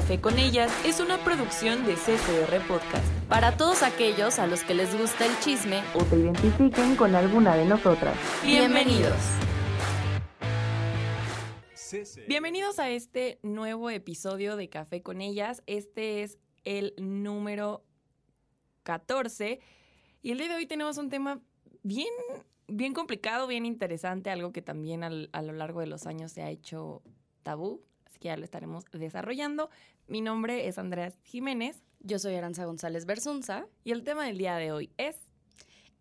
Café con ellas es una producción de CCR Podcast. Para todos aquellos a los que les gusta el chisme o te identifiquen con alguna de nosotras. Bienvenidos. Bienvenidos a este nuevo episodio de Café con ellas. Este es el número 14 y el día de hoy tenemos un tema bien bien complicado, bien interesante, algo que también a lo largo de los años se ha hecho tabú, que ya lo estaremos desarrollando. Mi nombre es Andrea Jiménez. Yo soy Aranza González Bersunza. Y el tema del día de hoy es...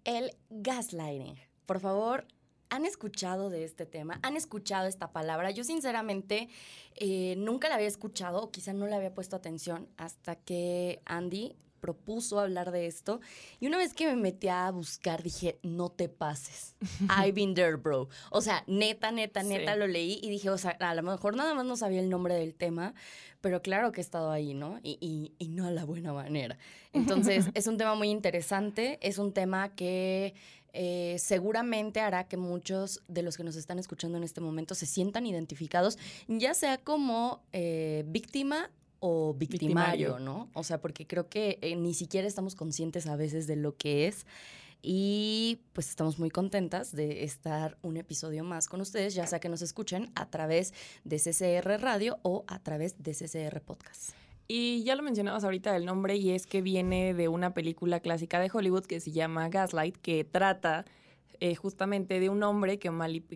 El gaslighting. Por favor, ¿Han escuchado de este tema? ¿Han escuchado esta palabra? Yo sinceramente eh, nunca la había escuchado o quizá no le había puesto atención hasta que Andy propuso hablar de esto. Y una vez que me metí a buscar, dije, no te pases. I've been there, bro. O sea, neta, neta, neta lo leí y dije, o sea, a lo mejor nada más no sabía el nombre del tema, pero claro que he estado ahí, ¿no? Y, y, no a la buena manera. Entonces, es un tema muy interesante, es un tema que... Eh, seguramente hará que muchos de los que nos están escuchando en este momento se sientan identificados, ya sea como eh, víctima o victimario, ¿no? O sea, porque creo que eh, ni siquiera estamos conscientes a veces de lo que es. Y pues estamos muy contentas de estar un episodio más con ustedes, ya sea que nos escuchen a través de CCR Radio o a través de CCR Podcast. Y ya lo mencionabas ahorita el nombre y es que viene de una película clásica de Hollywood que se llama Gaslight, que trata eh, justamente de un hombre que,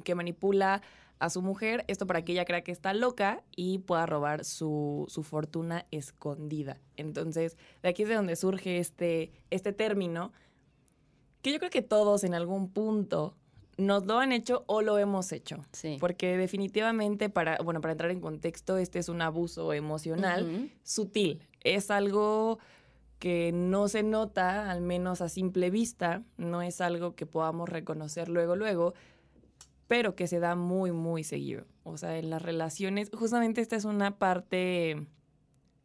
que manipula a su mujer, esto para que ella crea que está loca y pueda robar su, fortuna escondida. Entonces, de aquí es de donde surge este, este término, que yo creo que todos en algún punto nos lo han hecho o lo hemos hecho. Sí. Porque definitivamente, para, bueno, para entrar en contexto, este es un abuso emocional sutil. Es algo que no se nota, al menos a simple vista, no es algo que podamos reconocer luego, luego, pero que se da muy, muy seguido. O sea, en las relaciones, justamente esta es una parte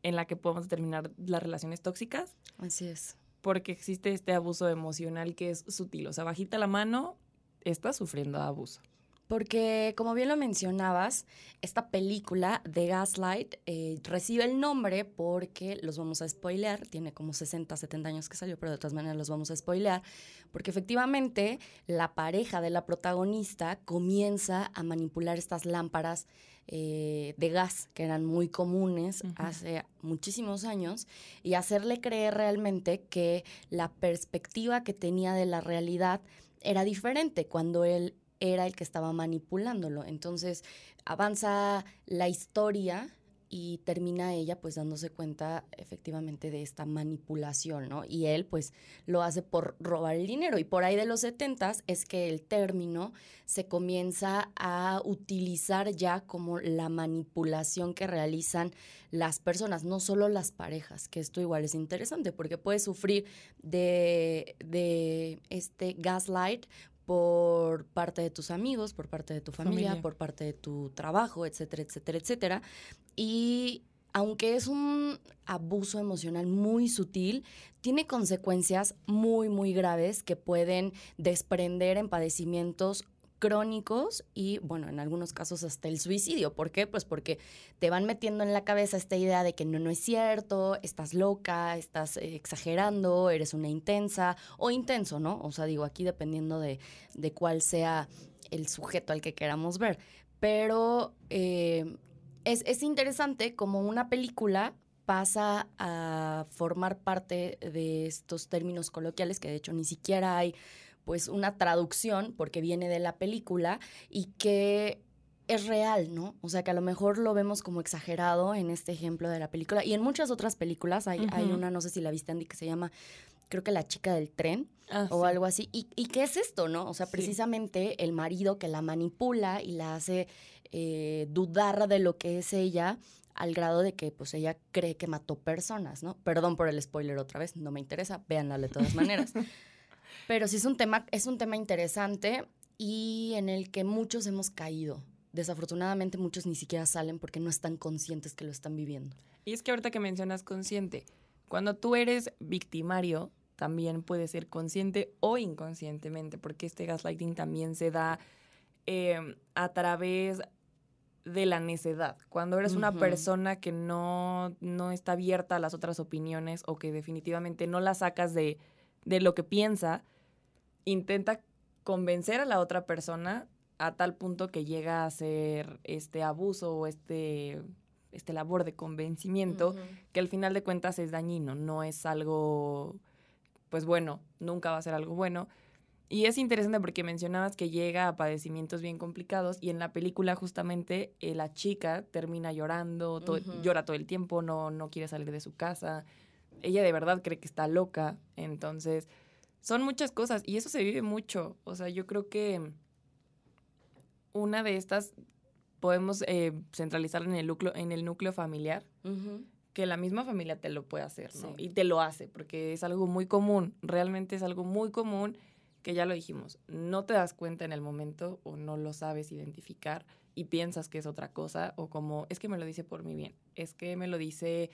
en la que podemos determinar las relaciones tóxicas. Así es. Porque existe este abuso emocional que es sutil. O sea, bajita la mano, está sufriendo abuso. Porque, como bien lo mencionabas, esta película de Gaslight eh, recibe el nombre porque los vamos a spoilear. Tiene como 60, 70 años que salió, pero de todas maneras los vamos a spoilear. Porque efectivamente la pareja de la protagonista comienza a manipular estas lámparas eh, de gas que eran muy comunes hace muchísimos años y hacerle creer realmente que la perspectiva que tenía de la realidad era diferente cuando él era el que estaba manipulándolo. Entonces avanza la historia y termina ella pues dándose cuenta efectivamente de esta manipulación, ¿no? Y él pues lo hace por robar el dinero y por ahí de los setentas es que el término se comienza a utilizar ya como la manipulación que realizan las personas, no solo las parejas, que esto igual es interesante porque puede sufrir de, de este gaslight por parte de tus amigos, por parte de tu familia, por parte de tu trabajo, etcétera, etcétera, etcétera. Y aunque es un abuso emocional muy sutil, tiene consecuencias muy, muy graves que pueden desprender en padecimientos crónicos y, bueno, en algunos casos hasta el suicidio. ¿Por qué? Pues porque te van metiendo en la cabeza esta idea de que no, no es cierto, estás loca, estás eh, exagerando, eres una intensa o intenso, ¿no? O sea, digo, aquí dependiendo de, de cuál sea el sujeto al que queramos ver. Pero eh, es, es interesante como una película pasa a formar parte de estos términos coloquiales que de hecho ni siquiera hay pues una traducción, porque viene de la película, y que es real, ¿no? O sea, que a lo mejor lo vemos como exagerado en este ejemplo de la película. Y en muchas otras películas, hay, hay una, no sé si la viste, Andy, que se llama, creo que La chica del tren ah, o algo así. ¿Y, qué es esto, no? O sea, precisamente el marido que la manipula y la hace eh, dudar de lo que es ella al grado de que pues ella cree que mató personas, ¿no? Perdón por el spoiler otra vez, no me interesa, véanla de todas maneras. Pero sí es un tema, es un tema interesante y en el que muchos hemos caído. Desafortunadamente muchos ni siquiera salen porque no están conscientes que lo están viviendo. Y es que ahorita que mencionas consciente, cuando tú eres victimario, también puedes ser consciente o inconscientemente, porque este gaslighting también se da em, a través de la necedad, cuando eres una persona que no, no está abierta a las otras opiniones o que definitivamente no la sacas de, de lo que piensa, intenta convencer a la otra persona a tal punto que llega a ser este abuso o este, este labor de convencimiento que al final de cuentas es dañino, no es algo, pues bueno, nunca va a ser algo bueno. Y es interesante porque mencionabas que llega a padecimientos bien complicados y en la película justamente eh, la chica termina llorando, to- llora todo el tiempo, no, no quiere salir de su casa. Ella de verdad cree que está loca, entonces son muchas cosas y eso se vive mucho. O sea, yo creo que una de estas podemos eh, centralizar en el núcleo, en el núcleo familiar que la misma familia te lo puede hacer, ¿no? Sí. Y te lo hace, porque es algo muy común, realmente es algo muy común que ya lo dijimos, no te das cuenta en el momento o no lo sabes identificar y piensas que es otra cosa o como, es que me lo dice por mi bien, es que me lo dice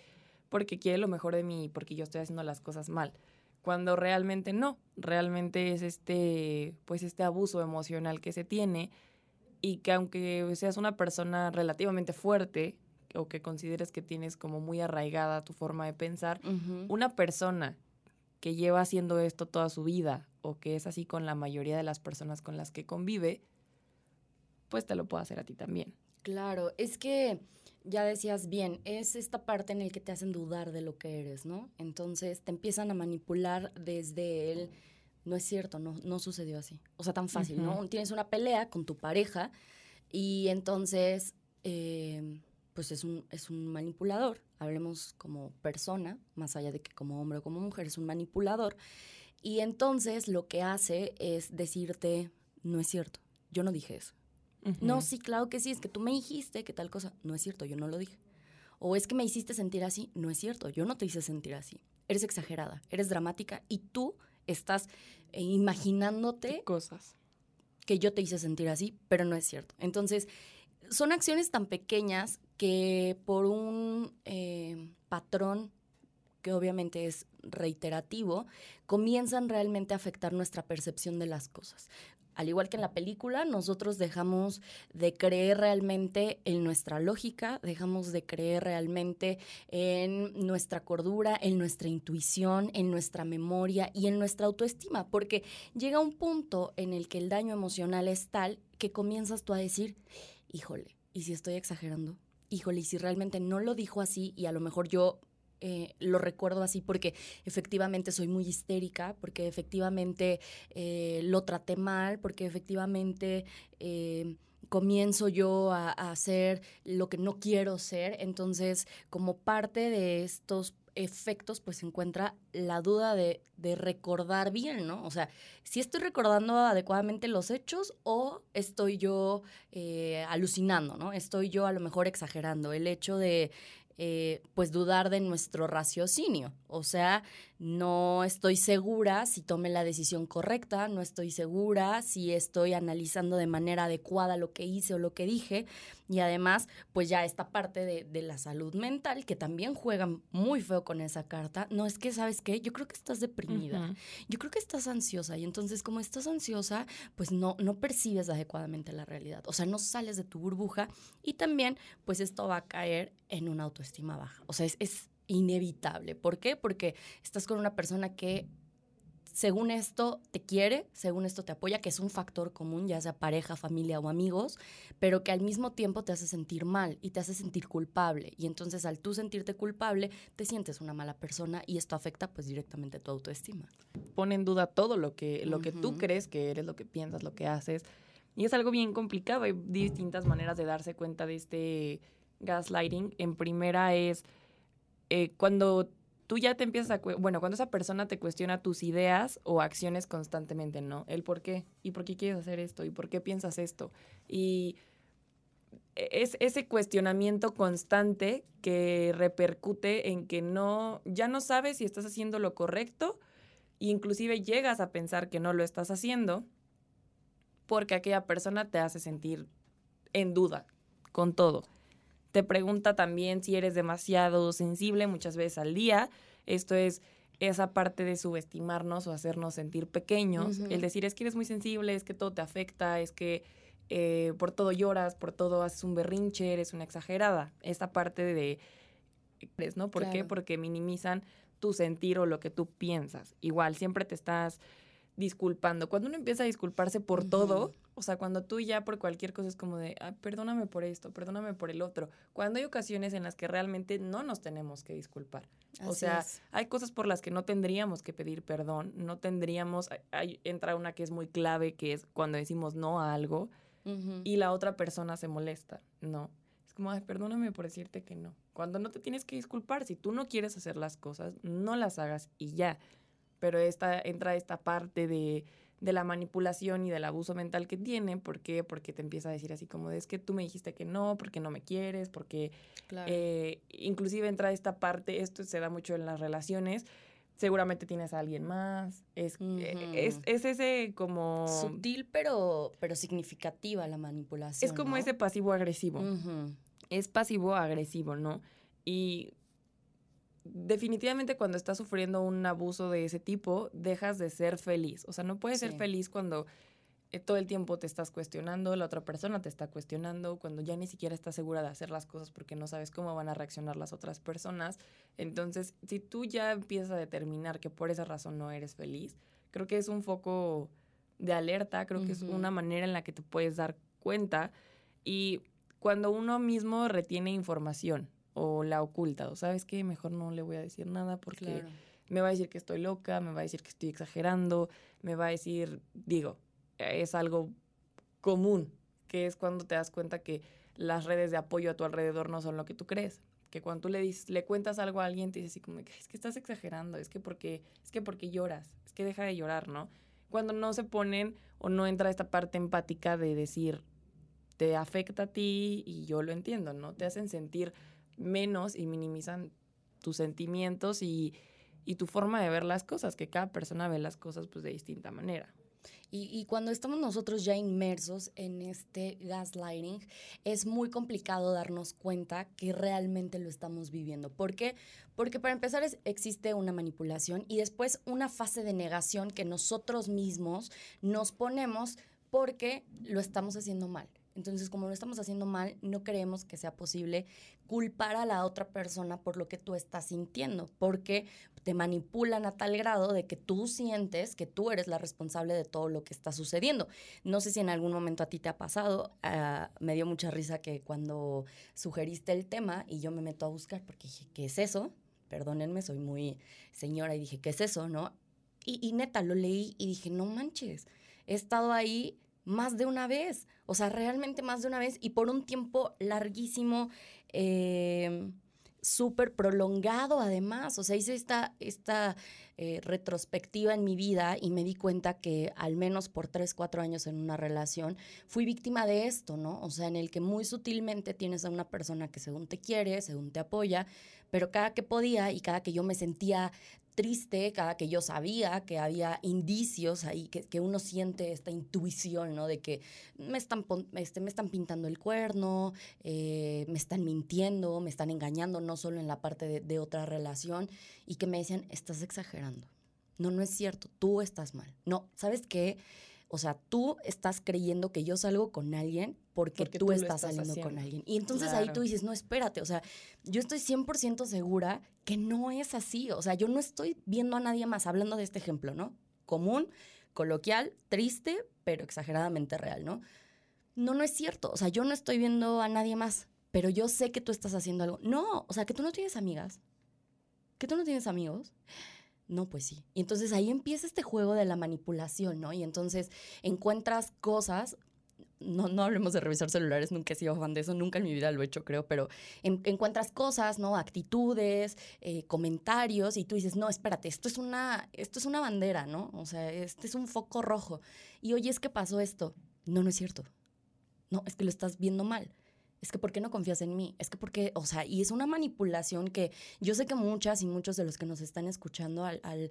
porque quiere lo mejor de mí, porque yo estoy haciendo las cosas mal. Cuando realmente no, realmente es este, pues este abuso emocional que se tiene y que aunque seas una persona relativamente fuerte o que consideres que tienes como muy arraigada tu forma de pensar, una persona que lleva haciendo esto toda su vida o que es así con la mayoría de las personas con las que convive, pues te lo puede hacer a ti también. Claro, es que ya decías bien, es esta parte en la que te hacen dudar de lo que eres, ¿no? Entonces te empiezan a manipular desde el, no es cierto, no, no sucedió así. O sea, tan fácil, ¿no? Tienes una pelea con tu pareja y entonces, eh, pues es un, es un manipulador. Hablemos como persona, más allá de que como hombre o como mujer, es un manipulador. Y entonces lo que hace es decirte, no es cierto, yo no dije eso. No, sí, claro que sí, es que tú me dijiste que tal cosa. No es cierto, yo no lo dije. O es que me hiciste sentir así. No es cierto, yo no te hice sentir así. Eres exagerada, eres dramática y tú estás eh, imaginándote cosas. que yo te hice sentir así, pero no es cierto. Entonces, son acciones tan pequeñas que por un eh, patrón que obviamente es reiterativo, comienzan realmente a afectar nuestra percepción de las cosas. Al igual que en la película, nosotros dejamos de creer realmente en nuestra lógica, dejamos de creer realmente en nuestra cordura, en nuestra intuición, en nuestra memoria y en nuestra autoestima, porque llega un punto en el que el daño emocional es tal que comienzas tú a decir, híjole, ¿y si estoy exagerando? Híjole, ¿y si realmente no lo dijo así y a lo mejor yo eh, lo recuerdo así porque efectivamente soy muy histérica, porque efectivamente eh, lo traté mal, porque efectivamente eh, comienzo yo a, a hacer lo que no quiero ser. Entonces, como parte de estos efectos, pues se encuentra la duda de, recordar bien, ¿no? O sea, si estoy recordando adecuadamente los hechos o estoy yo alucinando, ¿no? Estoy yo a lo mejor exagerando. El hecho de, eh, pues, dudar de nuestro raciocinio. O sea, no estoy segura si tomé la decisión correcta, no estoy segura si estoy analizando de manera adecuada lo que hice o lo que dije. Y además, pues ya esta parte de, de la salud mental, que también juega muy feo con esa carta. No es que, ¿sabes qué? Yo creo que estás deprimida. Yo creo que estás ansiosa y entonces como estás ansiosa, pues no, no percibes adecuadamente la realidad. O sea, no sales de tu burbuja y también pues esto va a caer en una autoestima baja. O sea, es, es inevitable. ¿Por qué? Porque estás con una persona que según esto te quiere, según esto te apoya, que es un factor común, ya sea pareja, familia o amigos, pero que al mismo tiempo te hace sentir mal y te hace sentir culpable. Y entonces al tú sentirte culpable, te sientes una mala persona y esto afecta pues directamente tu autoestima. Pone en duda todo lo que, lo que tú crees que eres, lo que piensas, lo que haces. Y es algo bien complicado. Hay distintas maneras de darse cuenta de este gaslighting. En primera es eh, cuando tú ya te empiezas a... Bueno, cuando esa persona te cuestiona tus ideas o acciones constantemente, ¿no? El por qué. ¿Y por qué quieres hacer esto? ¿Y por qué piensas esto? Y es ese cuestionamiento constante que repercute en que no, ya no sabes si estás haciendo lo correcto e inclusive llegas a pensar que no lo estás haciendo porque aquella persona te hace sentir en duda con todo. Te pregunta también si eres demasiado sensible muchas veces al día. Esto es esa parte de subestimarnos o hacernos sentir pequeños. El decir es que eres muy sensible, es que todo te afecta, es que eh, por todo lloras, por todo haces un berrinche, eres una exagerada. Esta parte de, ¿no? ¿Por qué? Porque minimizan tu sentir o lo que tú piensas. Igual, siempre te estás disculpando. Cuando uno empieza a disculparse por todo, o sea, cuando tú ya por cualquier cosa es como de, "Ah, perdóname por esto, perdóname por el otro. Cuando hay ocasiones en las que realmente no nos tenemos que disculpar. o sea, es. hay cosas por las que no tendríamos que pedir perdón, no tendríamos, hay- entra una que es muy clave, que es cuando decimos no a algo y la otra persona se molesta, ¿no? Es como, ay, perdóname por decirte que no. Cuando no te tienes que disculpar, si tú no quieres hacer las cosas, no las hagas y ya. Pero esta, entra esta parte de, de la manipulación y del abuso mental que tiene. ¿Por qué? Porque te empieza a decir así como, de, es que tú me dijiste que no, porque no me quieres, porque Claro. eh, inclusive entra esta parte, esto se da mucho en las relaciones, seguramente tienes a alguien más, es, Ujú. es, es ese como... Sutil, pero, pero significativa la manipulación. Es como ¿no? ese pasivo agresivo. Es pasivo agresivo, ¿no? Y definitivamente cuando estás sufriendo un abuso de ese tipo, dejas de ser feliz. O sea, no puedes ser feliz cuando eh, todo el tiempo te estás cuestionando, la otra persona te está cuestionando, cuando ya ni siquiera estás segura de hacer las cosas porque no sabes cómo van a reaccionar las otras personas. Entonces, si tú ya empiezas a determinar que por esa razón no eres feliz, creo que es un foco de alerta, creo que es una manera en la que te puedes dar cuenta y cuando uno mismo retiene información o la oculta, o sabes que mejor no le voy a decir nada porque Claro. me va a decir que estoy loca, me va a decir que estoy exagerando, me va a decir, digo, es algo común, que es cuando te das cuenta que las redes de apoyo a tu alrededor no son lo que tú crees. Que cuando tú le, dices, le cuentas algo a alguien, te dice así como, es que estás exagerando, es que porque, es que porque lloras, es que deja de llorar, ¿no? Cuando no se ponen o no entra esta parte empática de decir, te afecta a ti y yo lo entiendo, ¿no? Te hacen sentir menos y minimizan tus sentimientos y, y tu forma de ver las cosas, que cada persona ve las cosas pues de distinta manera. Y, y cuando estamos nosotros ya inmersos en este gaslighting, es muy complicado darnos cuenta que realmente lo estamos viviendo. ¿Por qué? Porque para empezar existe una manipulación y después una fase de negación que nosotros mismos nos ponemos porque lo estamos haciendo mal. Entonces, como lo estamos haciendo mal, no creemos que sea posible culpar a la otra persona por lo que tú estás sintiendo, porque te manipulan a tal grado de que tú sientes que tú eres la responsable de todo lo que está sucediendo. No sé si en algún momento a ti te ha pasado, ah, me dio mucha risa que cuando sugeriste el tema y yo me meto a buscar porque dije, ¿qué es eso? Perdónenme, soy muy señora y dije, ¿qué es eso? ¿No? Y, y neta, lo leí y dije, no manches, he estado ahí más de una vez, o sea, realmente más de una vez y por un tiempo larguísimo, eh, súper prolongado además, o sea, hice esta, esta eh, retrospectiva en mi vida y me di cuenta que al menos por tres, cuatro años en una relación fui víctima de esto, ¿no? O sea, en el que muy sutilmente tienes a una persona que según te quiere, según te apoya, pero cada que podía y cada que yo me sentía triste, cada que yo sabía que había indicios ahí, que, que uno siente esta intuición, ¿no? De que me están, este, me están pintando el cuerno, eh, me están mintiendo, me están engañando, no solo en la parte de, de otra relación, y que me decían, estás exagerando. No, no es cierto, tú estás mal. No, ¿sabes qué? O sea, tú estás creyendo que yo salgo con alguien porque, Porque tú, estás, saliendo con alguien. Y entonces ahí tú dices, no, espérate, o sea, yo estoy 100% segura que no es así. O sea, yo no estoy viendo a nadie más, hablando de este ejemplo, ¿no? Común, coloquial, triste, pero exageradamente real, ¿no? No, no es cierto. O sea, yo no estoy viendo a nadie más, pero yo sé que tú estás haciendo algo. No, o sea, que tú no tienes amigas, que tú no tienes amigos. No, pues sí. Y entonces ahí empieza este juego de la manipulación, ¿no? Y entonces encuentras cosas, no, no hablemos de revisar celulares, nunca he sido fan de eso, nunca en mi vida lo he hecho, creo, pero en- encuentras cosas, ¿no? Actitudes, eh, comentarios, y tú dices, no, espérate, esto es, una, esto es una bandera, ¿no? O sea, este es un foco rojo. Y oye, es que pasó esto. No, no es cierto. No, es que lo estás viendo mal. Es que ¿por qué no confías en mí? Es que porque, o sea, y es una manipulación que yo sé que muchas y muchos de los que nos están escuchando al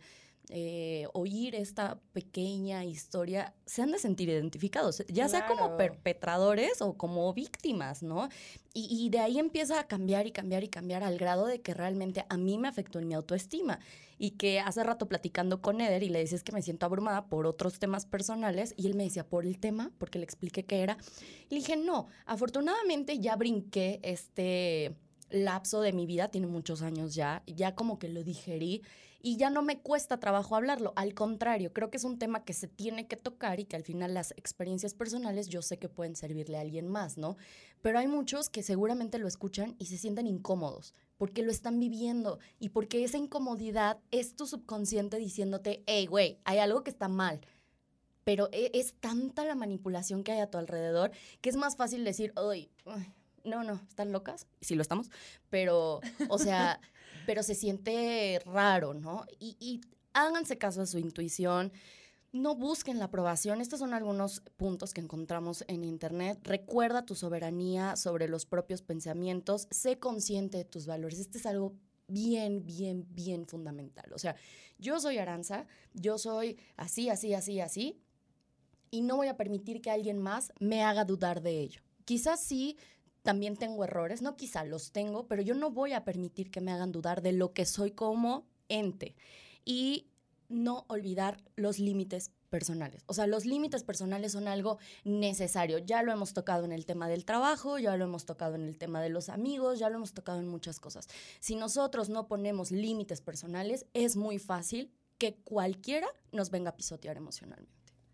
eh, oír esta pequeña historia, se han de sentir identificados, ya sea como Claro. perpetradores o como víctimas, ¿no? Y, y de ahí empieza a cambiar y cambiar y cambiar al grado de que realmente a mí me afectó en mi autoestima. Y que hace rato platicando con Eder y le decía es que me siento abrumada por otros temas personales y él me decía por el tema, porque le expliqué qué era. Y le dije, no, afortunadamente ya brinqué este lapso de mi vida, tiene muchos años ya, ya como que lo digerí y ya no me cuesta trabajo hablarlo. Al contrario, creo que es un tema que se tiene que tocar y que al final las experiencias personales yo sé que pueden servirle a alguien más, ¿no? Pero hay muchos que seguramente lo escuchan y se sienten incómodos porque lo están viviendo y porque esa incomodidad es tu subconsciente diciéndote, hey, güey, hay algo que está mal. Pero e- es tanta la manipulación que hay a tu alrededor que es más fácil decir, ay, no, no, están locas. Sí lo estamos, pero, o sea, pero se siente raro, ¿no? Y, háganse caso a su intuición. No busquen la aprobación. Estos son algunos puntos que encontramos en Internet. Recuerda tu soberanía sobre los propios pensamientos. Sé consciente de tus valores. Este es algo bien, bien, bien fundamental. O sea, yo soy Aranza, yo soy así, así, así, así, y no voy a permitir que alguien más me haga dudar de ello. Quizás sí, también tengo errores, no quizá los tengo, pero yo no voy a permitir que me hagan dudar de lo que soy como ente. Y no olvidar los límites personales. O sea, los límites personales son algo necesario. Ya lo hemos tocado en el tema del trabajo, ya lo hemos tocado en el tema de los amigos, ya lo hemos tocado en muchas cosas. Si nosotros no ponemos límites personales, es muy fácil que cualquiera nos venga a pisotear emocionalmente.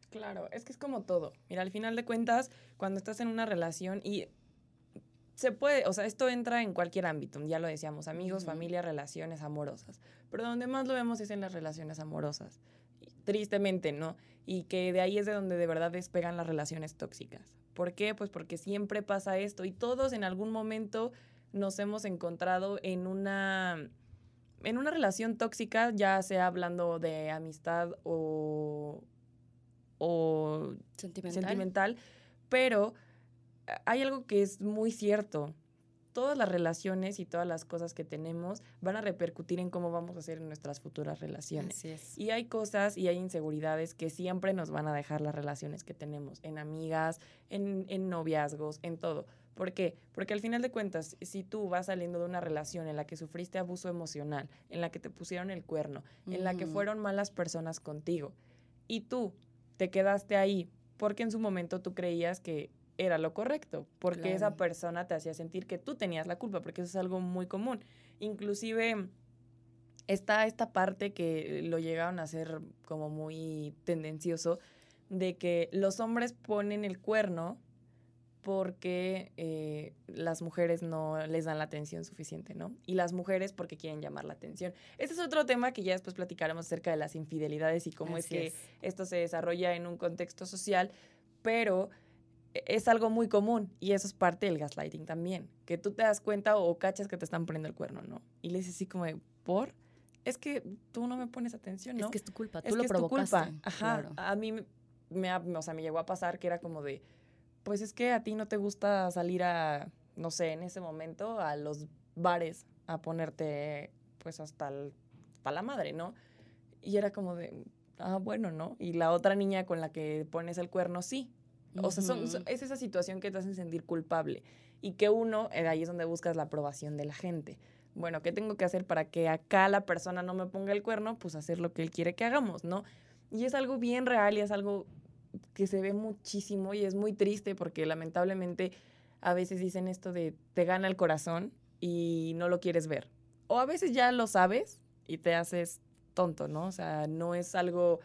Claro, es que es como todo. Mira, al final de cuentas, cuando estás en una relación y se puede, o sea, esto entra en cualquier ámbito, ya lo decíamos, amigos, familia, relaciones amorosas. Pero donde más lo vemos es en las relaciones amorosas. Y Tristemente, ¿no? Y que de ahí es de donde de verdad despegan las relaciones tóxicas. ¿Por qué? Pues porque siempre pasa esto y todos en algún momento nos hemos encontrado en una en una relación tóxica, ya sea hablando de amistad o o Sentimental. sentimental, pero hay algo que es muy cierto. Todas las relaciones y todas las cosas que tenemos van a repercutir en cómo vamos a hacer en nuestras futuras relaciones. Así es. Y hay cosas y hay inseguridades que siempre nos van a dejar las relaciones que tenemos, en amigas, en, en noviazgos, en todo. ¿Por qué? Porque al final de cuentas, si tú vas saliendo de una relación en la que sufriste abuso emocional, en la que te pusieron el cuerno, en la que Ujú. fueron malas personas contigo, y tú te quedaste ahí porque en su momento tú creías que era lo correcto, porque esa persona te hacía sentir que tú tenías la culpa, porque eso es algo muy común. Inclusive está esta parte que lo llegaron a hacer como muy tendencioso, de que los hombres ponen el cuerno porque eh, las mujeres no les dan la atención suficiente, ¿no? Y las mujeres porque quieren llamar la atención. Este es otro tema que ya después platicaremos acerca de las infidelidades y cómo es que esto se desarrolla en un contexto social, pero es algo muy común y eso es parte del gaslighting también, que tú te das cuenta o cachas que te están poniendo el cuerno, ¿no? Y le dices así como, de, ¿por? Es que tú no me pones atención, ¿no? Es que es tu culpa, tú es lo que es tu provocaste. culpa. Ajá. claro. A mí me, o sea, me llegó a pasar que era como de, pues es que a ti no te gusta salir a, no sé, en ese momento a los bares a ponerte pues hasta, el- hasta la madre, ¿no? Y era como de, ah, bueno, ¿no? Y la otra niña con la que pones el cuerno, sí. O sea, son- Ujú. son- es esa situación que te hacen sentir culpable y que uno, eh, ahí es donde buscas la aprobación de la gente. Bueno, ¿qué tengo que hacer para que acá la persona no me ponga el cuerno? Pues hacer lo que él quiere que hagamos, ¿no? Y es algo bien real y es algo que se ve muchísimo y es muy triste porque lamentablemente a veces dicen esto de te gana el corazón y no lo quieres ver. O a veces ya lo sabes y te haces tonto, ¿no? O sea, no es algo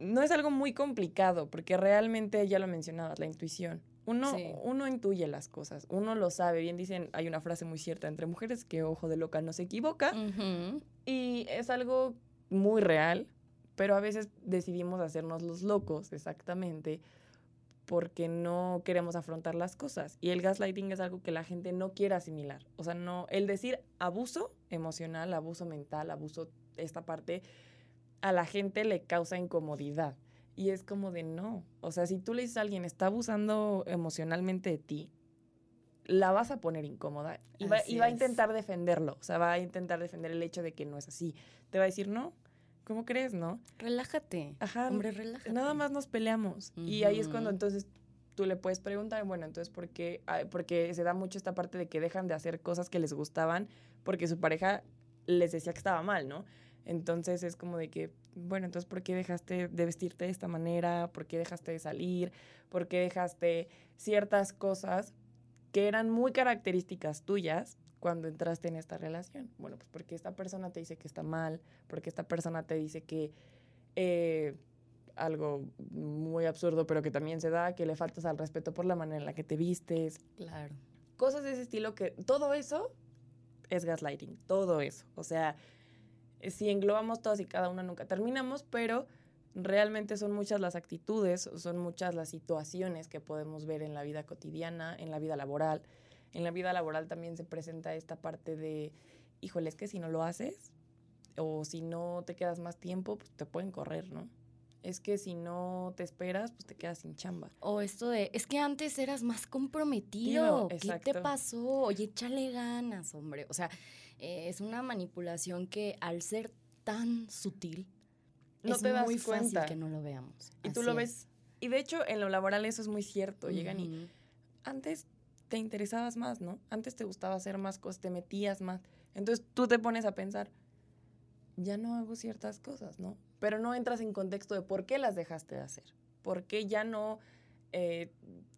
no es algo muy complicado porque realmente ya lo mencionabas, la intuición. Uno, Sí. uno intuye las cosas, uno lo sabe. Bien dicen, hay una frase muy cierta entre mujeres que ojo de loca no se equivoca. Y es algo muy real, pero a veces decidimos hacernos los locos, exactamente, porque no queremos afrontar las cosas. Y el gaslighting es algo que la gente no quiere asimilar. O sea, no, el decir abuso emocional, abuso mental, abuso, esta parte, a la gente le causa incomodidad. Y es como de no. O sea, si tú le dices a alguien está abusando emocionalmente de ti, la vas a poner incómoda y va, y va a intentar defenderlo. O sea, va a intentar defender el hecho de que no es así. Te va a decir, no, ¿cómo crees, no? Relájate. Ajá. Hombre, relájate. Nada más nos peleamos. Y ahí es cuando entonces tú le puedes preguntar, bueno, entonces, ¿por qué? Porque se da mucho esta parte de que dejan de hacer cosas que les gustaban porque su pareja les decía que estaba mal, ¿no? Entonces es como de que, bueno, entonces, ¿por qué dejaste de vestirte de esta manera? ¿Por qué dejaste de salir? ¿Por qué dejaste ciertas cosas que eran muy características tuyas cuando entraste en esta relación? Bueno, pues porque esta persona te dice que está mal, porque esta persona te dice que eh, algo muy absurdo, pero que también se da, que le faltas al respeto por la manera en la que te vistes, Claro. cosas de ese estilo que todo eso es gaslighting, todo eso. O sea, si englobamos todas y cada una nunca terminamos, pero realmente son muchas las actitudes, son muchas las situaciones que podemos ver en la vida cotidiana, en la vida laboral. En la vida laboral también se presenta esta parte de, híjole, es que si no lo haces o si no te quedas más tiempo, pues te pueden correr, ¿no? Es que si no te esperas, pues te quedas sin chamba. O esto de, es que antes eras más comprometido. Tío, ¿Qué te pasó? Oye, échale ganas, hombre. O sea, eh, es una manipulación que al ser tan sutil, No es te das muy fácil cuenta. que no lo veamos. Y tú lo es. ves. Y de hecho, en lo laboral eso es muy cierto. Llegan y antes te interesabas más, ¿no? Antes te gustaba hacer más cosas, te metías más. Entonces tú te pones a pensar, ya no hago ciertas cosas, ¿no? Pero no entras en contexto de por qué las dejaste de hacer. ¿Por qué ya no eh,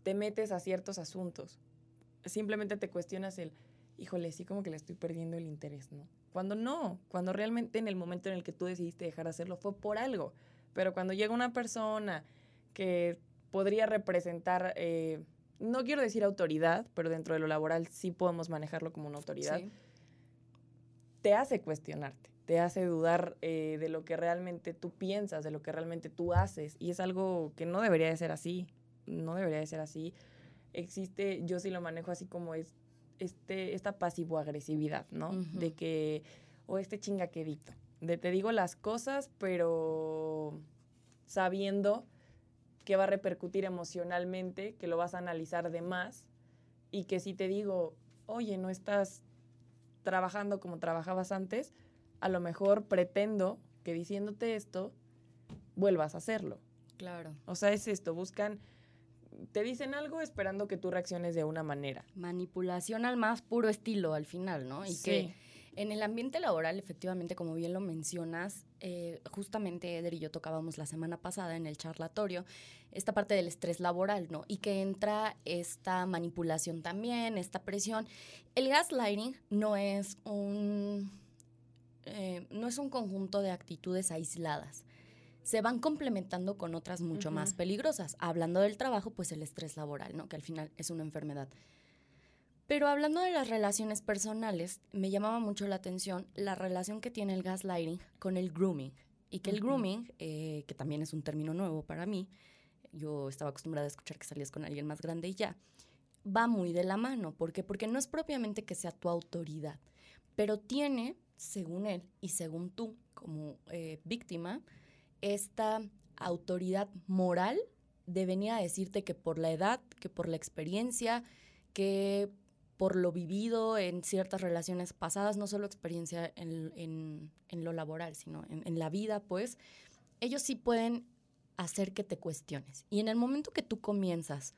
te metes a ciertos asuntos? Simplemente te cuestionas el, híjole, sí como que le estoy perdiendo el interés, ¿no? Cuando no, cuando realmente en el momento en el que tú decidiste dejar de hacerlo fue por algo. Pero cuando llega una persona que podría representar, eh, no quiero decir autoridad, pero dentro de lo laboral sí podemos manejarlo como una autoridad, Sí. te hace cuestionarte, te hace dudar eh, de lo que realmente tú piensas, de lo que realmente tú haces. Y es algo que no debería de ser así, no debería de ser así. Existe, yo sí lo manejo así como es este, esta pasivo-agresividad, ¿no? De que, o este chingaquedito, de te digo las cosas, pero sabiendo que va a repercutir emocionalmente, que lo vas a analizar de más y que si te digo, oye, no estás trabajando como trabajabas antes, a lo mejor pretendo que diciéndote esto, vuelvas a hacerlo. Claro. O sea, es esto, buscan, te dicen algo esperando que tú reacciones de una manera. Manipulación al más puro estilo al final, ¿no? Y que en el ambiente laboral, efectivamente, como bien lo mencionas, eh, justamente Eder y yo tocábamos la semana pasada en el charlatorio esta parte del estrés laboral, ¿no? Y que entra esta manipulación también, esta presión. El gaslighting no es un, eh, no es un conjunto de actitudes aisladas. Se van complementando con otras mucho más peligrosas. Hablando del trabajo, pues el estrés laboral, ¿no? Que al final es una enfermedad. Pero hablando de las relaciones personales, me llamaba mucho la atención la relación que tiene el gaslighting con el grooming. Y que el grooming, eh, que también es un término nuevo para mí, yo estaba acostumbrada a escuchar que salías con alguien más grande y ya, va muy de la mano. ¿Por qué? Porque no es propiamente que sea tu autoridad, pero tiene, según él y según tú como eh, víctima, esta autoridad moral de venir a decirte que por la edad, que por la experiencia, que por lo vivido en ciertas relaciones pasadas, no solo experiencia en, en- en lo laboral, sino en, en la vida, pues, ellos sí pueden hacer que te cuestiones. Y en el momento que tú comienzas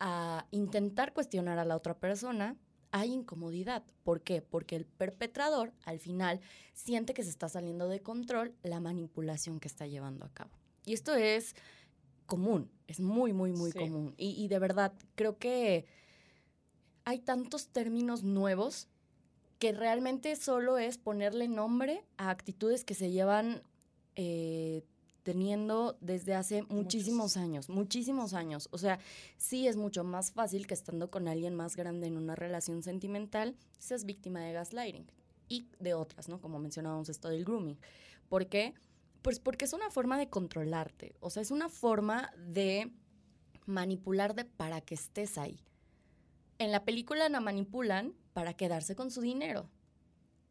a intentar cuestionar a la otra persona, hay incomodidad. ¿Por qué? Porque el perpetrador al final siente que se está saliendo de control la manipulación que está llevando a cabo. Y esto es común, es muy, muy, muy Sí. común. Y, y de verdad, creo que hay tantos términos nuevos que realmente solo es ponerle nombre a actitudes que se llevan eh, teniendo desde hace muchísimos Muchos. años, muchísimos años. O sea, sí es mucho más fácil que estando con alguien más grande en una relación sentimental, seas víctima de gaslighting y de otras, ¿no? Como mencionábamos esto del grooming. ¿Por qué? Pues porque es una forma de controlarte, o sea, es una forma de manipularte para que estés ahí. En la película la manipulan para quedarse con su dinero.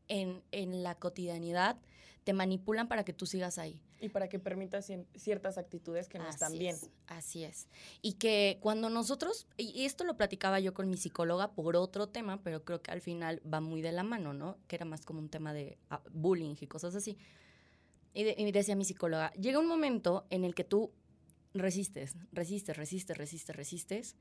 En, en la cotidianidad te manipulan para que tú sigas ahí. Y para que permitas cien- ciertas actitudes que no están Así bien. es, así es. Y que cuando nosotros, y esto lo platicaba yo con mi psicóloga por otro tema, pero creo que al final va muy de la mano, ¿no? Que era más como un tema de ah, bullying y cosas así. Y, de- y decía mi psicóloga, llega un momento en el que tú resistes, resistes, resistes, resistes, resistes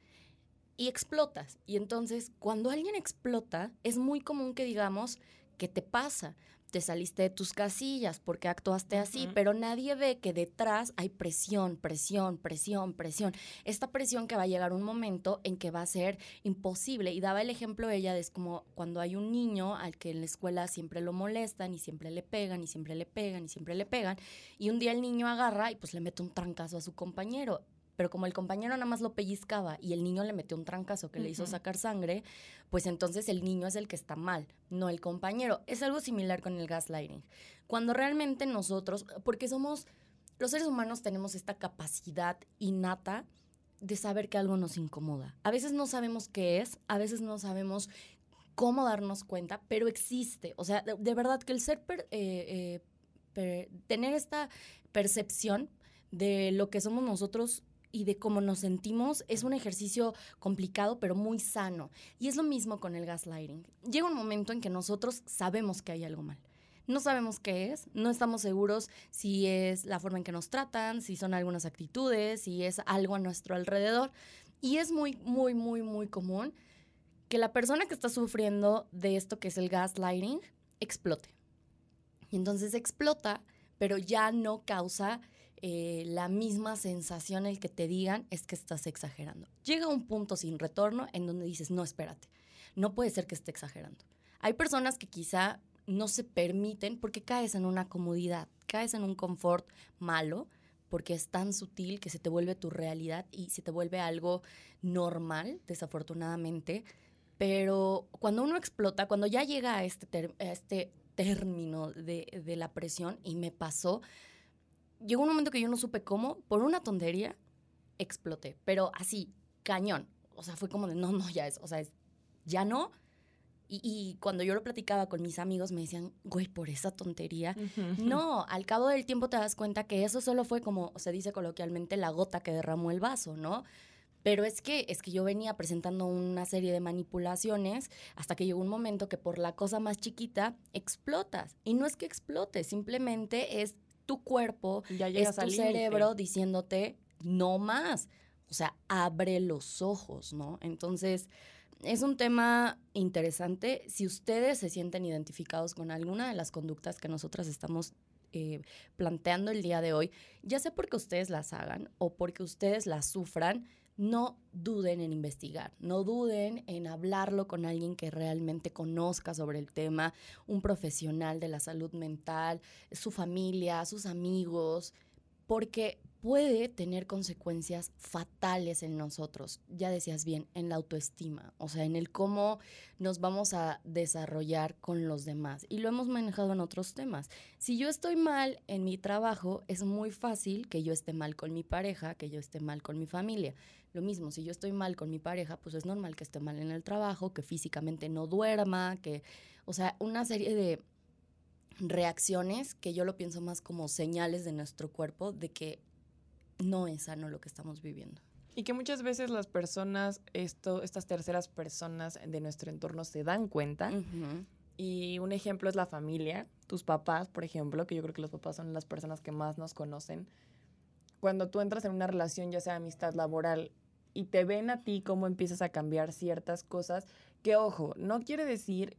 y explotas. Y entonces, cuando alguien explota, es muy común que digamos, ¿qué te pasa? Te saliste de tus casillas porque actuaste así, pero nadie ve que detrás hay presión, presión, presión, presión. Esta presión que va a llegar un momento en que va a ser imposible. Y daba el ejemplo ella de es como cuando hay un niño al que en la escuela siempre lo molestan y siempre le pegan y siempre le pegan y siempre le pegan. Y un día el niño agarra y pues le mete un trancazo a su compañero. Pero como el compañero nada más lo pellizcaba y el niño le metió un trancazo que le hizo sacar sangre, pues entonces el niño es el que está mal, no el compañero. Es algo similar con el gaslighting. Cuando realmente nosotros, porque somos, los seres humanos tenemos esta capacidad innata de saber que algo nos incomoda. A veces no sabemos qué es, a veces no sabemos cómo darnos cuenta, pero existe. O sea, de, de verdad que el ser, per- eh, eh, per- tener esta percepción de lo que somos nosotros y de cómo nos sentimos es un ejercicio complicado pero muy sano. Y es lo mismo con el gaslighting. Llega un momento en que nosotros sabemos que hay algo mal. No sabemos qué es, no estamos seguros si es la forma en que nos tratan, si son algunas actitudes, si es algo a nuestro alrededor. Y es muy, muy, muy, muy común que la persona que está sufriendo de esto que es el gaslighting explote. Y entonces explota, pero ya no causa eh, la misma sensación el que te digan es que estás exagerando. Llega un punto sin retorno en donde dices, no, espérate, no puede ser que esté exagerando. Hay personas que quizá no se permiten porque caes en una comodidad, caes en un confort malo, porque es tan sutil que se te vuelve tu realidad y se te vuelve algo normal, desafortunadamente. Pero cuando uno explota, cuando ya llega a este, este término de, de la presión, y me pasó, llegó un momento que yo no supe cómo, por una tontería, exploté. Pero así, cañón. O sea, fue como de, no, no, ya es, o sea, es, ya no. Y, y cuando yo lo platicaba con mis amigos, me decían, güey, por esa tontería. No, al cabo del tiempo te das cuenta que eso solo fue como se dice coloquialmente la gota que derramó el vaso, ¿no? Pero es que es que yo venía presentando una serie de manipulaciones hasta que llegó un momento que por la cosa más chiquita explotas. Y no es que explotes, simplemente es tu cuerpo, Ya es tu límite. cerebro diciéndote no más. O sea, abre los ojos, ¿no? Entonces, es un tema interesante. Si ustedes se sienten identificados con alguna de las conductas que nosotras estamos eh, planteando el día de hoy, ya sea porque ustedes las hagan o porque ustedes las sufran, no duden en investigar, no duden en hablarlo con alguien que realmente conozca sobre el tema, un profesional de la salud mental, su familia, sus amigos, porque puede tener consecuencias fatales en nosotros. Ya decías bien, en la autoestima, o sea, en el cómo nos vamos a desarrollar con los demás. Y lo hemos manejado en otros temas. Si yo estoy mal en mi trabajo, es muy fácil que yo esté mal con mi pareja, que yo esté mal con mi familia. Lo mismo, si yo estoy mal con mi pareja, pues es normal que esté mal en el trabajo, que físicamente no duerma, que, o sea, una serie de reacciones que yo lo pienso más como señales de nuestro cuerpo de que no es sano lo que estamos viviendo. Y que muchas veces las personas, esto, estas terceras personas de nuestro entorno se dan cuenta. Y un ejemplo es la familia, tus papás, por ejemplo, que yo creo que los papás son las personas que más nos conocen. Cuando tú entras en una relación, ya sea amistad laboral, y te ven a ti cómo empiezas a cambiar ciertas cosas, que ojo, no quiere decir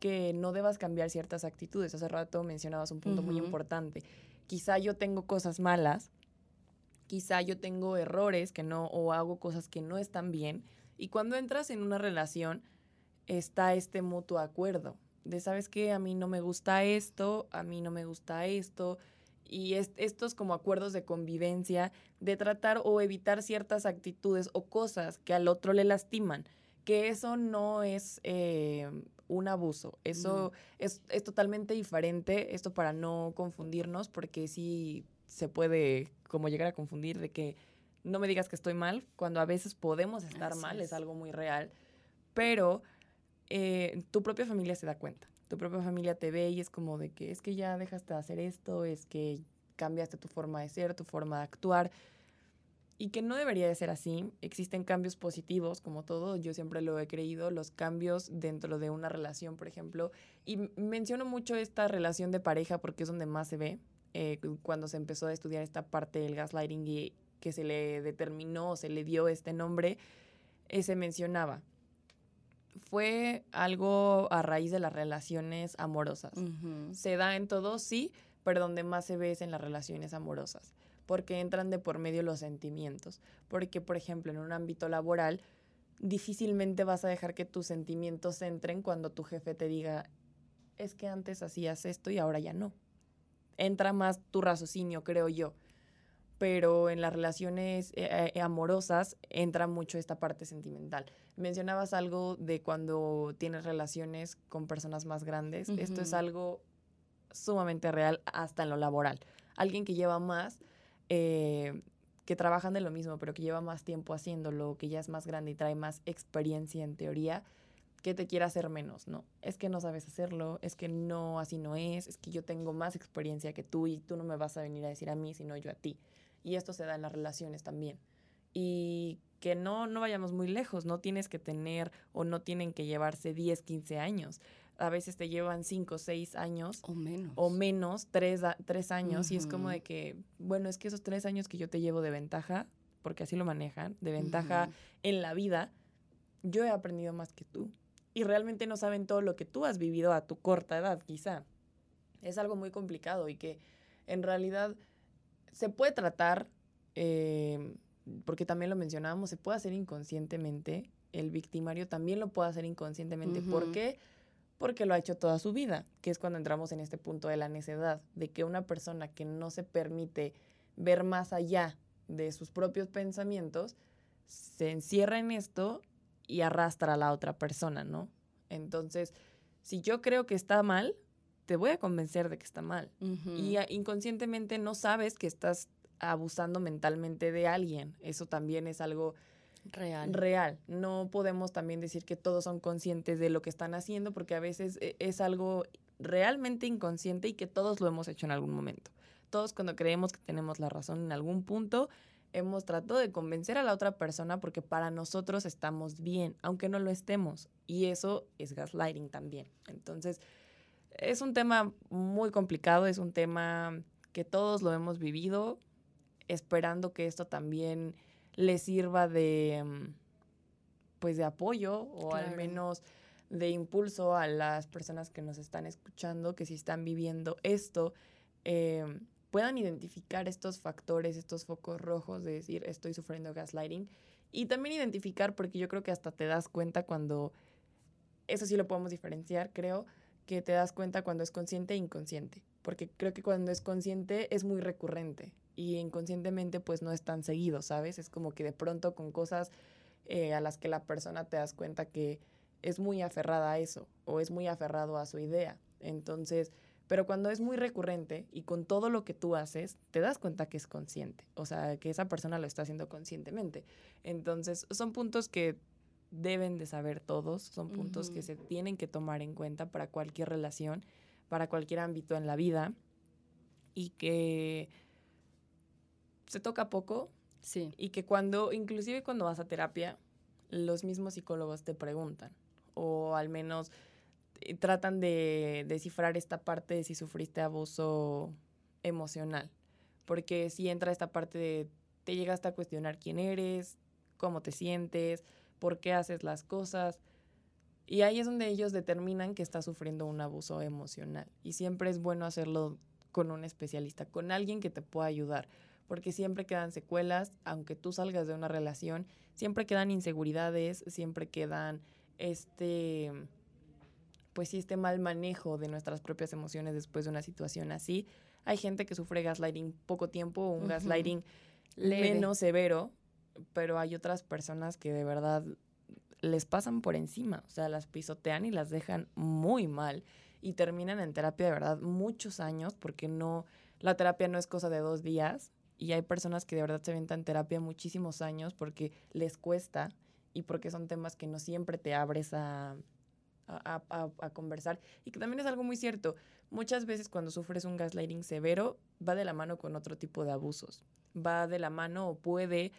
que no debas cambiar ciertas actitudes. Hace rato mencionabas un punto muy importante. Quizá yo tengo cosas malas, quizá yo tengo errores que no, o hago cosas que no están bien. Y cuando entras en una relación, está este mutuo acuerdo de, ¿sabes qué? A mí no me gusta esto, a mí no me gusta esto. Y es- estos como acuerdos de convivencia, de tratar o evitar ciertas actitudes o cosas que al otro le lastiman. Que eso no es eh, un abuso, eso es, es totalmente diferente, esto para no confundirnos, porque sí se puede como llegar a confundir de que no me digas que estoy mal, cuando a veces podemos estar Así mal, es. es algo muy real, pero eh, tu propia familia se da cuenta, tu propia familia te ve y es como de que es que ya dejaste de hacer esto, es que cambiaste tu forma de ser, tu forma de actuar, y que no debería de ser así. Existen cambios positivos, como todo, yo siempre lo he creído, los cambios dentro de una relación, por ejemplo. Y menciono mucho esta relación de pareja porque es donde más se ve. eh, cuando se empezó a estudiar esta parte del gaslighting y que se le determinó, se le dio este nombre, eh, se mencionaba. Fue algo a raíz de las relaciones amorosas. Se da en todo, sí, pero donde más se ve es en las relaciones amorosas, porque entran de por medio los sentimientos. Porque, por ejemplo, en un ámbito laboral, difícilmente vas a dejar que tus sentimientos entren cuando tu jefe te diga, es que antes hacías esto y ahora ya no. Entra más tu raciocinio, creo yo. Pero en las relaciones eh, eh, amorosas entra mucho esta parte sentimental. Mencionabas algo de cuando tienes relaciones con personas más grandes. Esto es algo sumamente real hasta en lo laboral. Alguien que lleva más, eh, que trabajan de lo mismo, pero que lleva más tiempo haciéndolo, que ya es más grande y trae más experiencia en teoría, que te quiera hacer menos, ¿no? Es que no sabes hacerlo, es que no, así no es, es que yo tengo más experiencia que tú y tú no me vas a venir a decir a mí, sino yo a ti. Y esto se da en las relaciones también. Y que no, no vayamos muy lejos, no tienes que tener o no tienen que llevarse 10, 15 años a veces te llevan cinco, seis años. O menos. O menos, tres, tres años. Y es como de que, bueno, es que esos tres años que yo te llevo de ventaja, porque así lo manejan, de ventaja en la vida, yo he aprendido más que tú. Y realmente no saben todo lo que tú has vivido a tu corta edad, quizá. Es algo muy complicado y que en realidad se puede tratar, eh, porque también lo mencionábamos, se puede hacer inconscientemente. El victimario también lo puede hacer inconscientemente. ¿Por qué? porque lo ha hecho toda su vida, que es cuando entramos en este punto de la necedad, de que una persona que no se permite ver más allá de sus propios pensamientos, se encierra en esto y arrastra a la otra persona, ¿no? Entonces, si yo creo que está mal, te voy a convencer de que está mal. Y inconscientemente no sabes que estás abusando mentalmente de alguien. Eso también es algo Real. Real. No podemos también decir que todos son conscientes de lo que están haciendo porque a veces eh, es algo realmente inconsciente y que todos lo hemos hecho en algún momento. Todos cuando creemos que tenemos la razón en algún punto, hemos tratado de convencer a la otra persona porque para nosotros estamos bien, aunque no lo estemos. Y eso es gaslighting también. Entonces, es un tema muy complicado, es un tema que todos lo hemos vivido, esperando que esto también le sirva de, mm, pues, de apoyo o al menos de impulso a las personas que nos están escuchando, que si están viviendo esto, em, puedan identificar estos factores, estos focos rojos de decir estoy sufriendo gaslighting y también identificar, porque yo creo que hasta te das cuenta cuando, eso sí lo podemos diferenciar, creo, que te das cuenta cuando es consciente e inconsciente, porque creo que cuando es consciente es muy recurrente y inconscientemente pues no es tan seguido, ¿sabes? Es como que de pronto con cosas eh, a las que la persona te das cuenta que es muy aferrada a eso o es muy aferrado a su idea. Entonces, pero cuando es muy recurrente y con todo lo que tú haces, te das cuenta que es consciente, o sea, que esa persona lo está haciendo conscientemente. Entonces, son puntos que deben de saber todos, son puntos que se tienen que tomar en cuenta para cualquier relación, para cualquier ámbito en la vida y que se toca poco. Sí. Y que cuando, inclusive cuando vas a terapia, los mismos psicólogos te preguntan, o al menos eh, tratan de descifrar esta parte de si sufriste abuso emocional. Porque si entra esta parte de te llegaste a cuestionar quién eres, cómo te sientes, por qué haces las cosas. Y ahí es donde ellos determinan que estás sufriendo un abuso emocional. Y siempre es bueno hacerlo con un especialista, con alguien que te pueda ayudar porque siempre quedan secuelas, aunque tú salgas de una relación, siempre quedan inseguridades, siempre quedan este, pues sí, este mal manejo de nuestras propias emociones después de una situación así. Hay gente que sufre gaslighting poco tiempo un gaslighting menos severo, pero hay otras personas que de verdad les pasan por encima, o sea, las pisotean y las dejan muy mal y terminan en terapia de verdad muchos años porque no, la terapia no es cosa de dos días, y hay personas que de verdad se en terapia muchísimos años porque les cuesta y porque son temas que no siempre te abres a, a, conversar. Y que también es algo muy cierto. Muchas veces cuando sufres un gaslighting severo, va de la mano con otro tipo de abusos. Va de la mano o puede,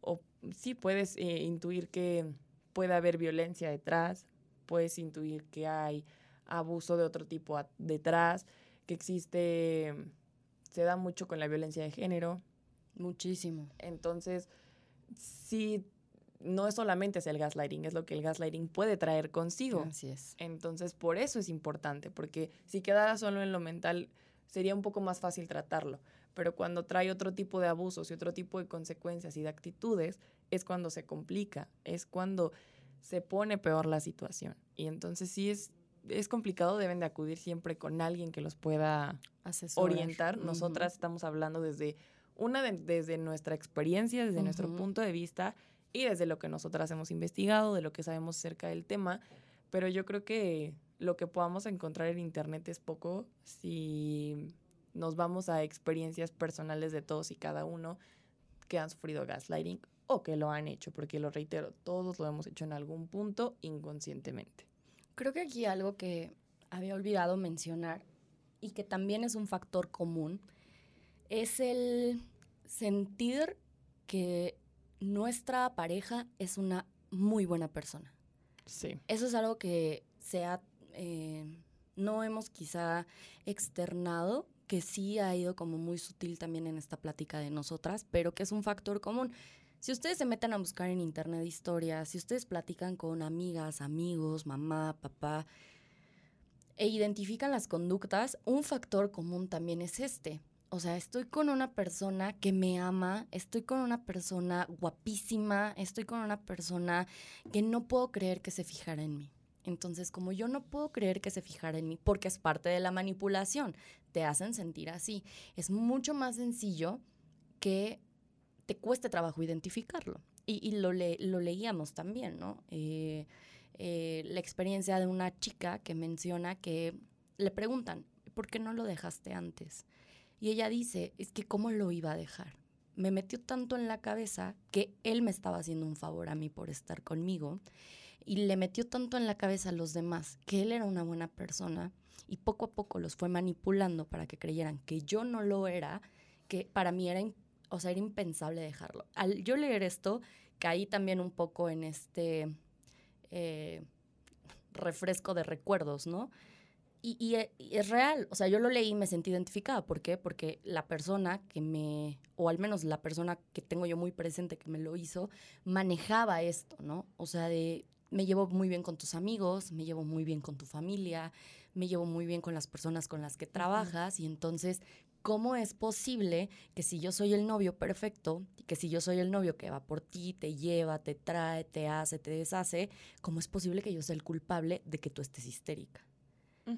o sí puedes eh, intuir que puede haber violencia detrás, puedes intuir que hay abuso de otro tipo detrás, que existe se da mucho con la violencia de género. Muchísimo. Entonces, sí, no es solamente es el gaslighting, es lo que el gaslighting puede traer consigo. Así es. Entonces, por eso es importante, porque si quedara solo en lo mental, sería un poco más fácil tratarlo. Pero cuando trae otro tipo de abusos y otro tipo de consecuencias y de actitudes, es cuando se complica, es cuando se pone peor la situación. Y entonces sí es, es complicado, deben de acudir siempre con alguien que los pueda Asesorar. orientar. Nosotras estamos hablando desde una de- desde nuestra experiencia, desde nuestro punto de vista y desde lo que nosotras hemos investigado, de lo que sabemos acerca del tema. Pero yo creo que lo que podamos encontrar en internet es poco si nos vamos a experiencias personales de todos y cada uno que han sufrido gaslighting o que lo han hecho, porque lo reitero, todos lo hemos hecho en algún punto inconscientemente. Creo que aquí algo que había olvidado mencionar y que también es un factor común es el sentir que nuestra pareja es una muy buena persona. Sí. Eso es algo que se ha, eh, no hemos quizá externado, que sí ha ido como muy sutil también en esta plática de nosotras, pero que es un factor común. Si ustedes se meten a buscar en internet historias, si ustedes platican con amigas, amigos, mamá, papá, e identifican las conductas, un factor común también es este. O sea, estoy con una persona que me ama, estoy con una persona guapísima, estoy con una persona que no puedo creer que se fijara en mí. Entonces, como yo no puedo creer que se fijara en mí, porque es parte de la manipulación, te hacen sentir así. Es mucho más sencillo que te cueste trabajo identificarlo. Y, y lo, le- lo leíamos también, ¿no? Eh, eh, la experiencia de una chica que menciona que le preguntan, ¿por qué no lo dejaste antes? Y ella dice, es que ¿cómo lo iba a dejar? Me metió tanto en la cabeza que él me estaba haciendo un favor a mí por estar conmigo y le metió tanto en la cabeza a los demás que él era una buena persona y poco a poco los fue manipulando para que creyeran que yo no lo era, que para mí era, in- o sea, era impensable dejarlo. Al yo leer esto, caí también un poco en este eh, refresco de recuerdos, ¿no? Y, y e- y es real, o sea, yo lo leí y me sentí identificada. ¿Por qué? Porque la persona que me, o al menos la persona que tengo yo muy presente que me lo hizo, manejaba esto, ¿no? O sea, de me llevo muy bien con tus amigos, me llevo muy bien con tu familia, me llevo muy bien con las personas con las que trabajas y entonces, ¿cómo es posible que si yo soy el novio perfecto, que si yo soy el novio que va por ti, te lleva, te trae, te hace, te deshace, ¿cómo es posible que yo sea el culpable de que tú estés histérica?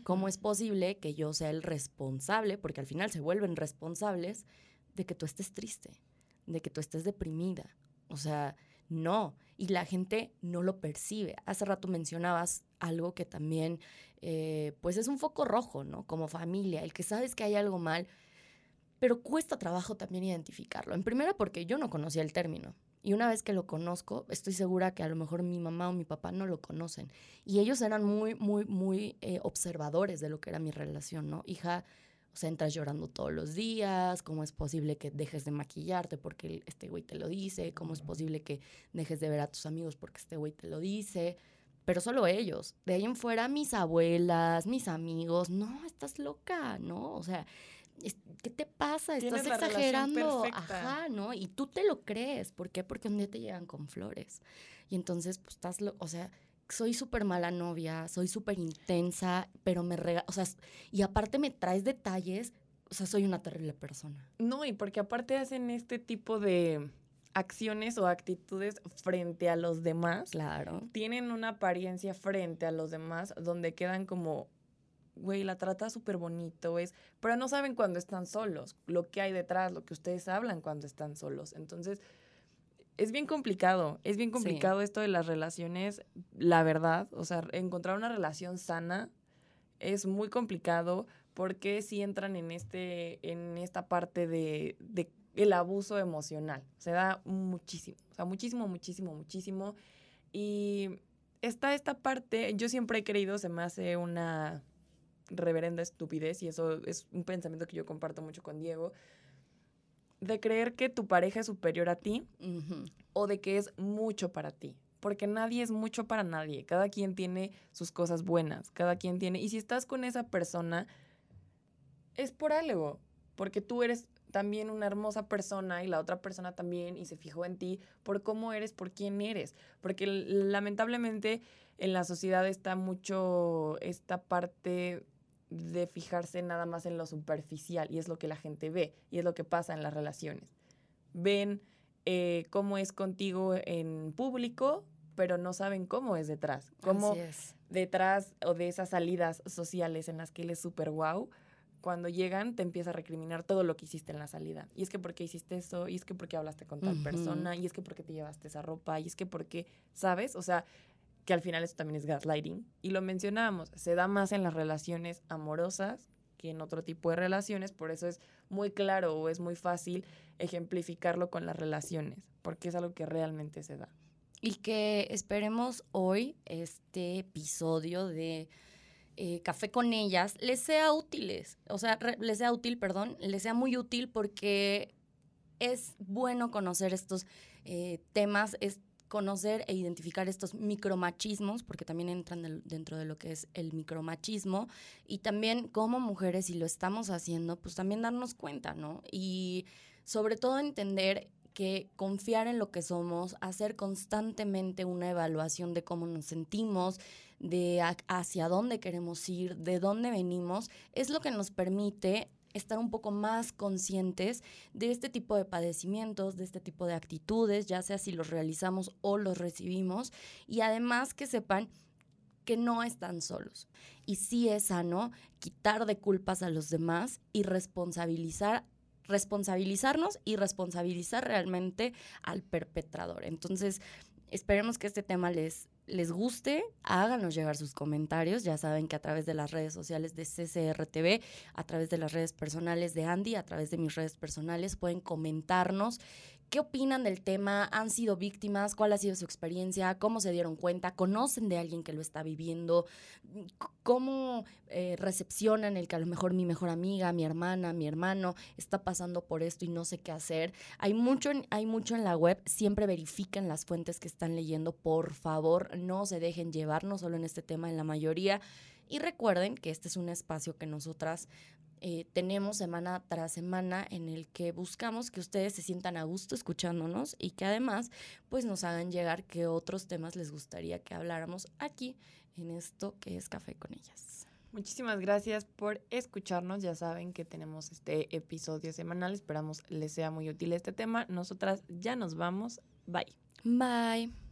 ¿Cómo es posible que yo sea el responsable, porque al final se vuelven responsables, de que tú estés triste, de que tú estés deprimida? O sea, no. Y la gente no lo percibe. Hace rato mencionabas algo que también, eh, pues es un foco rojo, ¿no? Como familia, el que sabes que hay algo mal, pero cuesta trabajo también identificarlo. En primera porque yo no conocía el término. Y una vez que lo conozco, estoy segura que a lo mejor mi mamá o mi papá no lo conocen. Y ellos eran muy, muy, muy eh, observadores de lo que era mi relación, ¿no? Hija, o sea, entras llorando todos los días, ¿cómo es posible que dejes de maquillarte porque este güey te lo dice? ¿Cómo es posible que dejes de ver a tus amigos porque este güey te lo dice? Pero solo ellos. De ahí en fuera, mis abuelas, mis amigos, no, estás loca, ¿no? O sea, ¿qué te pasa? Estás exagerando. Ajá, ¿no? Y tú te lo crees. ¿Por qué? Porque un día te llegan con flores. Y entonces, pues estás, lo, o sea, soy súper mala novia, soy súper intensa, pero me rega, o sea, y aparte me traes detalles, o sea, soy una terrible persona. No, y porque aparte hacen este tipo de acciones o actitudes frente a los demás. Claro. Tienen una apariencia frente a los demás donde quedan como, güey, la trata súper bonito, es, pero no saben cuando están solos, lo que hay detrás, lo que ustedes hablan cuando están solos. Entonces, es bien complicado, es bien Sí. complicado esto de las relaciones, la verdad, o sea, encontrar una relación sana es muy complicado porque si entran en este en esta parte de, de el abuso emocional. Se da muchísimo, o sea, muchísimo, muchísimo, muchísimo. Y está esta parte, yo siempre he creído, se me hace una reverenda estupidez, y eso es un pensamiento que yo comparto mucho con Diego, de creer que tu pareja es superior a ti o de que es mucho para ti. Porque nadie es mucho para nadie. Cada quien tiene sus cosas buenas. Cada quien tiene. Y si estás con esa persona, es por algo. porque tú eres también una hermosa persona y la otra persona también y se fijó en ti por cómo eres, por quién eres. Porque lamentablemente en la sociedad está mucho esta parte de fijarse nada más en lo superficial y es lo que la gente ve y es lo que pasa en las relaciones. Ven eh, cómo es contigo en público, pero no saben cómo es detrás. Cómo es. detrás o de esas salidas sociales en las que él es súper guau, cuando llegan te empieza a recriminar todo lo que hiciste en la salida. Y es que porque hiciste eso, y es que porque hablaste con tal persona, y es que porque te llevaste esa ropa, y es que porque, ¿sabes? O sea, que al final eso también es gaslighting. Y lo mencionábamos, se da más en las relaciones amorosas que en otro tipo de relaciones, por eso es muy claro o es muy fácil ejemplificarlo con las relaciones, porque es algo que realmente se da. Y que esperemos hoy este episodio de eh, Café con ellas les sea útiles, o sea, les sea útil, perdón, les sea muy útil porque es bueno conocer estos eh, temas, es conocer e identificar estos micromachismos, porque también entran dentro de lo que es el micromachismo, y también como mujeres, si lo estamos haciendo, pues también darnos cuenta, ¿no? Y sobre todo entender que confiar en lo que somos, hacer constantemente una evaluación de cómo nos sentimos, de hacia dónde queremos ir, de dónde venimos, es lo que nos permite estar un poco más conscientes de este tipo de padecimientos, de este tipo de actitudes, ya sea si los realizamos o los recibimos, y además que sepan que no están solos. Y sí es sano quitar de culpas a los demás y responsabilizar responsabilizarnos y responsabilizar realmente al perpetrador. Entonces, esperemos que este tema les, les guste, háganos llegar sus comentarios. Ya saben que a través de las redes sociales de CCRTV, a través de las redes personales de Andy, a través de mis redes personales, pueden comentarnos ¿Qué opinan del tema? ¿Han sido víctimas? ¿Cuál ha sido su experiencia? ¿Cómo se dieron cuenta? ¿Conocen de alguien que lo está viviendo? ¿Cómo eh, recepcionan el que a lo mejor mi mejor amiga, mi hermana, mi hermano está pasando por esto y no sé qué hacer? Hay mucho, hay mucho en la web. Siempre verifiquen las fuentes que están leyendo. Por favor, no se dejen llevar, no solo en este tema, en la mayoría. Y recuerden que este es un espacio que nosotras eh, tenemos semana tras semana en el que buscamos que ustedes se sientan a gusto escuchándonos y que además pues nos hagan llegar qué otros temas les gustaría que habláramos aquí en esto que es Café con ellas. Muchísimas gracias por escucharnos. Ya saben que tenemos este episodio semanal. Esperamos les sea muy útil este tema. Nosotras ya nos vamos. Bye. Bye.